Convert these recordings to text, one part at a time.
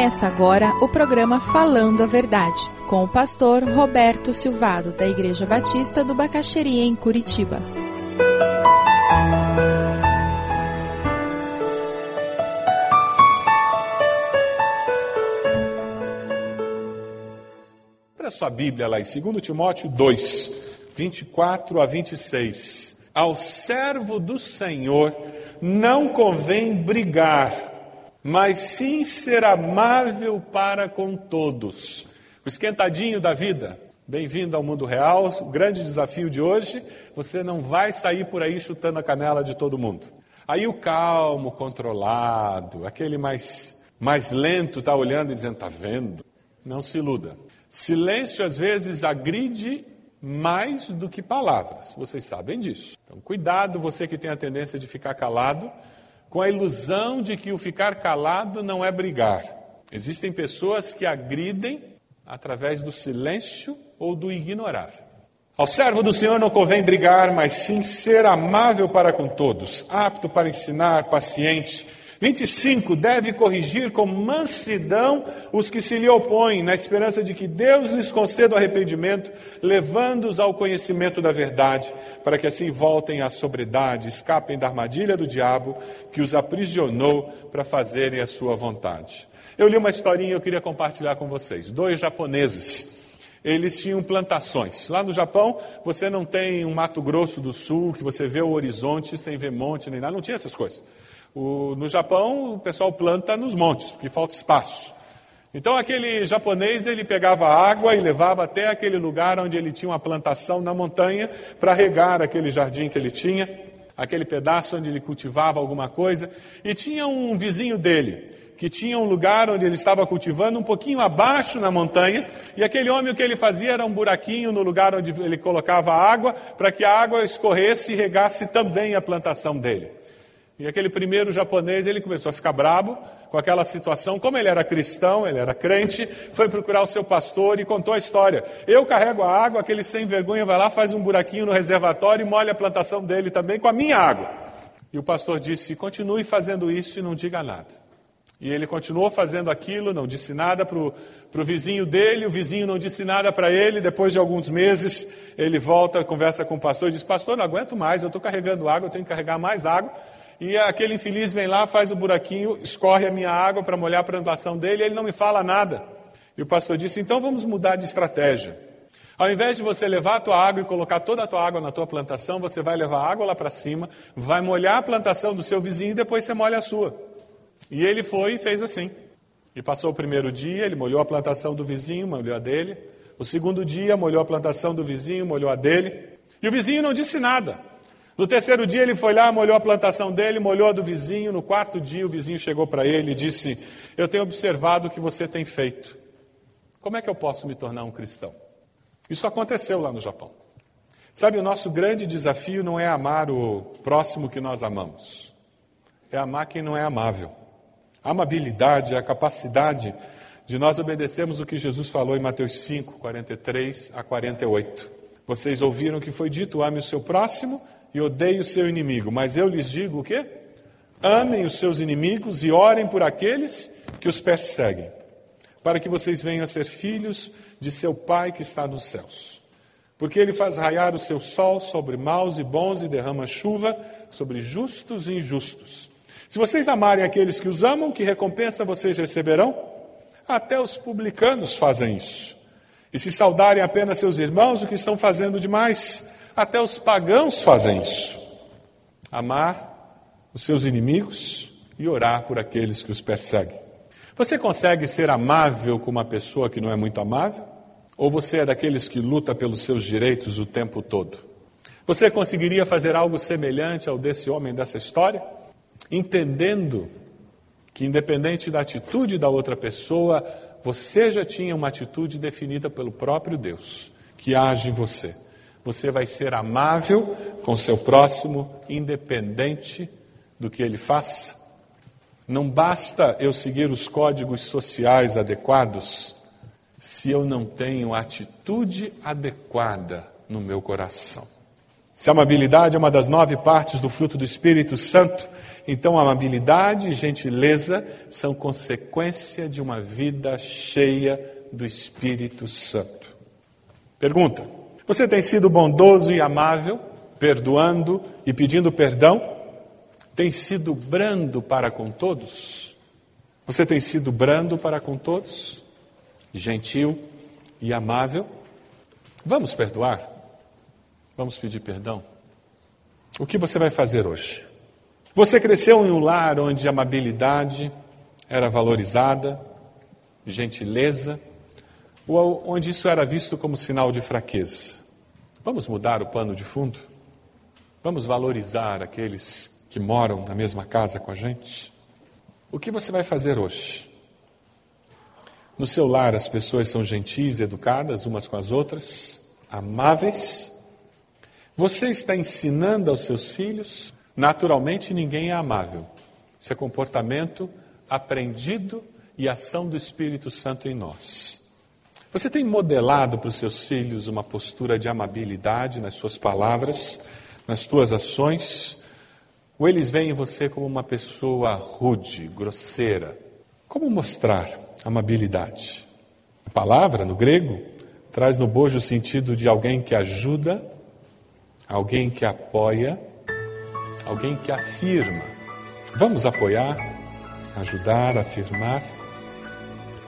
Começa agora o programa Falando a Verdade, com o pastor Roberto Silvado, da Igreja Batista do Bacaxeria, em Curitiba. Para sua Bíblia lá em 2 Timóteo 2, 24 a 26. Ao servo do Senhor não convém brigar mas sim ser amável para com todos. O esquentadinho da vida. Bem-vindo ao mundo real. O grande desafio de hoje: você não vai sair por aí chutando a canela de todo mundo. Aí o calmo, controlado, aquele mais, mais lento está olhando e dizendo: está vendo? Não se iluda. Silêncio às vezes agride mais do que palavras. Vocês sabem disso. Então, cuidado, você que tem a tendência de ficar calado com a ilusão de que o ficar calado não é brigar. Existem pessoas que agridem através do silêncio ou do ignorar. Ao servo do Senhor não convém brigar, mas sim ser amável para com todos, apto para ensinar, paciente 25. Deve corrigir com mansidão os que se lhe opõem, na esperança de que Deus lhes conceda o arrependimento, levando-os ao conhecimento da verdade, para que assim voltem à sobriedade, escapem da armadilha do diabo que os aprisionou para fazerem a sua vontade. Eu li uma historinha e eu queria compartilhar com vocês. Dois japoneses. Eles tinham plantações. Lá no Japão, você não tem um Mato Grosso do Sul, que você vê o horizonte sem ver monte nem nada. Não tinha essas coisas. O, no Japão, o pessoal planta nos montes, porque falta espaço. Então aquele japonês ele pegava água e levava até aquele lugar onde ele tinha uma plantação na montanha para regar aquele jardim que ele tinha, aquele pedaço onde ele cultivava alguma coisa. E tinha um vizinho dele que tinha um lugar onde ele estava cultivando um pouquinho abaixo na montanha, e aquele homem o que ele fazia era um buraquinho no lugar onde ele colocava água, para que a água escorresse e regasse também a plantação dele. E aquele primeiro japonês, ele começou a ficar brabo com aquela situação. Como ele era cristão, ele era crente, foi procurar o seu pastor e contou a história. Eu carrego a água, aquele sem vergonha vai lá, faz um buraquinho no reservatório e molha a plantação dele também com a minha água. E o pastor disse: continue fazendo isso e não diga nada. E ele continuou fazendo aquilo, não disse nada para o vizinho dele, o vizinho não disse nada para ele. Depois de alguns meses, ele volta, conversa com o pastor e diz: Pastor, não aguento mais, eu estou carregando água, eu tenho que carregar mais água e aquele infeliz vem lá, faz o buraquinho, escorre a minha água para molhar a plantação dele, e ele não me fala nada. E o pastor disse: então vamos mudar de estratégia. Ao invés de você levar a tua água e colocar toda a tua água na tua plantação, você vai levar a água lá para cima, vai molhar a plantação do seu vizinho e depois você molha a sua. E ele foi e fez assim. E passou o primeiro dia, ele molhou a plantação do vizinho, molhou a dele. O segundo dia, molhou a plantação do vizinho, molhou a dele. E o vizinho não disse nada. No terceiro dia ele foi lá, molhou a plantação dele, molhou a do vizinho. No quarto dia o vizinho chegou para ele e disse: Eu tenho observado o que você tem feito. Como é que eu posso me tornar um cristão? Isso aconteceu lá no Japão. Sabe, o nosso grande desafio não é amar o próximo que nós amamos, é amar quem não é amável. A amabilidade é a capacidade de nós obedecermos o que Jesus falou em Mateus 5, 43 a 48. Vocês ouviram o que foi dito: ame o seu próximo e odeie o seu inimigo. Mas eu lhes digo o quê? Amem os seus inimigos e orem por aqueles que os perseguem, para que vocês venham a ser filhos de seu Pai que está nos céus. Porque ele faz raiar o seu sol sobre maus e bons e derrama chuva sobre justos e injustos. Se vocês amarem aqueles que os amam, que recompensa vocês receberão? Até os publicanos fazem isso. E se saudarem apenas seus irmãos, o que estão fazendo demais? Até os pagãos fazem isso. Amar os seus inimigos e orar por aqueles que os perseguem. Você consegue ser amável com uma pessoa que não é muito amável? Ou você é daqueles que luta pelos seus direitos o tempo todo? Você conseguiria fazer algo semelhante ao desse homem dessa história? Entendendo que, independente da atitude da outra pessoa, você já tinha uma atitude definida pelo próprio Deus, que age em você. Você vai ser amável com seu próximo, independente do que ele faça. Não basta eu seguir os códigos sociais adequados se eu não tenho atitude adequada no meu coração. Se a amabilidade é uma das nove partes do fruto do Espírito Santo, Então, amabilidade e gentileza são consequência de uma vida cheia do Espírito Santo. Pergunta: Você tem sido bondoso e amável, perdoando e pedindo perdão? Tem sido brando para com todos? Você tem sido brando para com todos? Gentil e amável? Vamos perdoar? Vamos pedir perdão? O que você vai fazer hoje? Você cresceu em um lar onde a amabilidade era valorizada, gentileza, ou onde isso era visto como sinal de fraqueza? Vamos mudar o pano de fundo? Vamos valorizar aqueles que moram na mesma casa com a gente? O que você vai fazer hoje? No seu lar, as pessoas são gentis e educadas umas com as outras, amáveis. Você está ensinando aos seus filhos? Naturalmente, ninguém é amável. Isso é comportamento aprendido e ação do Espírito Santo em nós. Você tem modelado para os seus filhos uma postura de amabilidade nas suas palavras, nas suas ações? Ou eles veem você como uma pessoa rude, grosseira? Como mostrar amabilidade. A palavra, no grego, traz no bojo o sentido de alguém que ajuda, alguém que apoia, alguém que afirma. Vamos apoiar, ajudar, afirmar.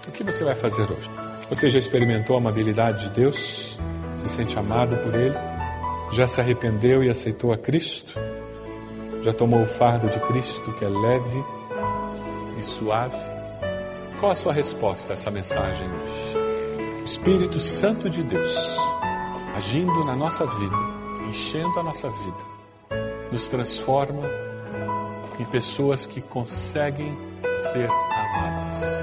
O que você vai fazer hoje? Você já experimentou a amabilidade de Deus? Se sente amado por Ele? Já se arrependeu e aceitou a Cristo? Já tomou o fardo de Cristo que é leve e suave? Qual a sua resposta a essa mensagem hoje? Espírito Santo de Deus agindo na nossa vida, enchendo a nossa vida, nos transforma em pessoas que conseguem ser amadas.